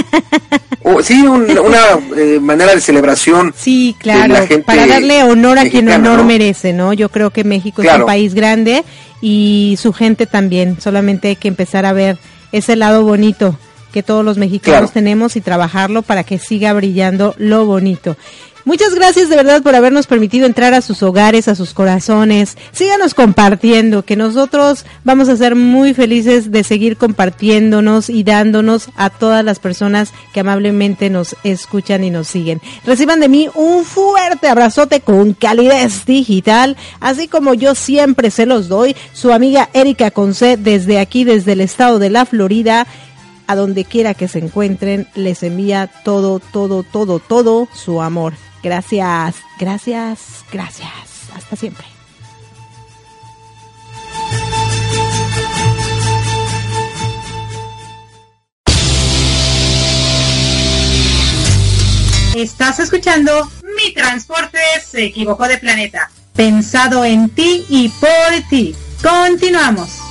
Oh, sí, un- una eh, manera de celebración. Sí, de claro, la gente para darle honor a quien mexicana, honor ¿no? merece, ¿no? Yo creo que México es un país grande y su gente también. Solamente hay que empezar a ver ese lado bonito que todos los mexicanos Claro. tenemos y trabajarlo para que siga brillando lo bonito. Muchas gracias de verdad por habernos permitido entrar a sus hogares, a sus corazones. Síganos compartiendo, que nosotros vamos a ser muy felices de seguir compartiéndonos y dándonos a todas las personas que amablemente nos escuchan y nos siguen. Reciban de mí un fuerte abrazote con calidez digital, así como yo siempre se los doy. Su amiga Erika Conce desde aquí, desde el estado de la Florida a donde quiera que se encuentren, les envía todo, todo, todo, todo su amor. Gracias, gracias, gracias. Hasta siempre. Estás escuchando Mi Transporte se equivocó de planeta. Pensado en ti y por ti. Continuamos.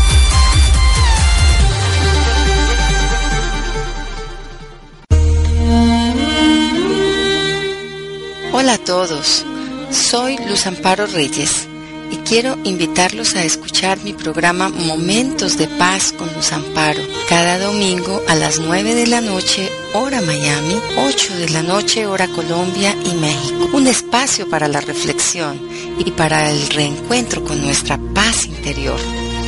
Hola a todos, soy Luz Amparo Reyes y quiero invitarlos a escuchar mi programa Momentos de Paz con Luz Amparo, cada domingo a las 9 de la noche, hora Miami, 8 de la noche, hora Colombia y México. Un espacio para la reflexión y para el reencuentro con nuestra paz interior.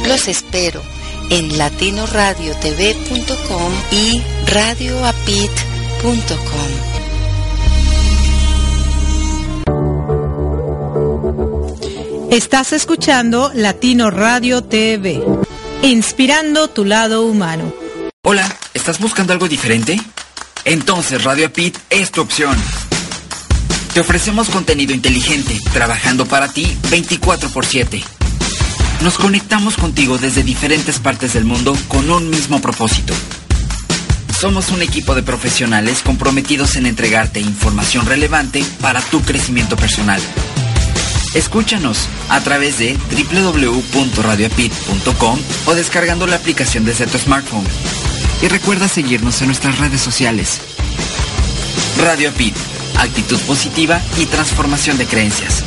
Los espero en latinoradiotv.com y radioapit.com. Estás escuchando Latino Radio TV, inspirando tu lado humano. Hola, ¿estás buscando algo diferente? Entonces Radio Apit es tu opción. Te ofrecemos contenido inteligente, trabajando para ti 24 x 7. Nos conectamos contigo desde diferentes partes del mundo con un mismo propósito. Somos un equipo de profesionales comprometidos en entregarte información relevante para tu crecimiento personal. Escúchanos a través de www.radioapit.com o descargando la aplicación desde tu smartphone. Y recuerda seguirnos en nuestras redes sociales. Radio Apit, actitud positiva y transformación de creencias.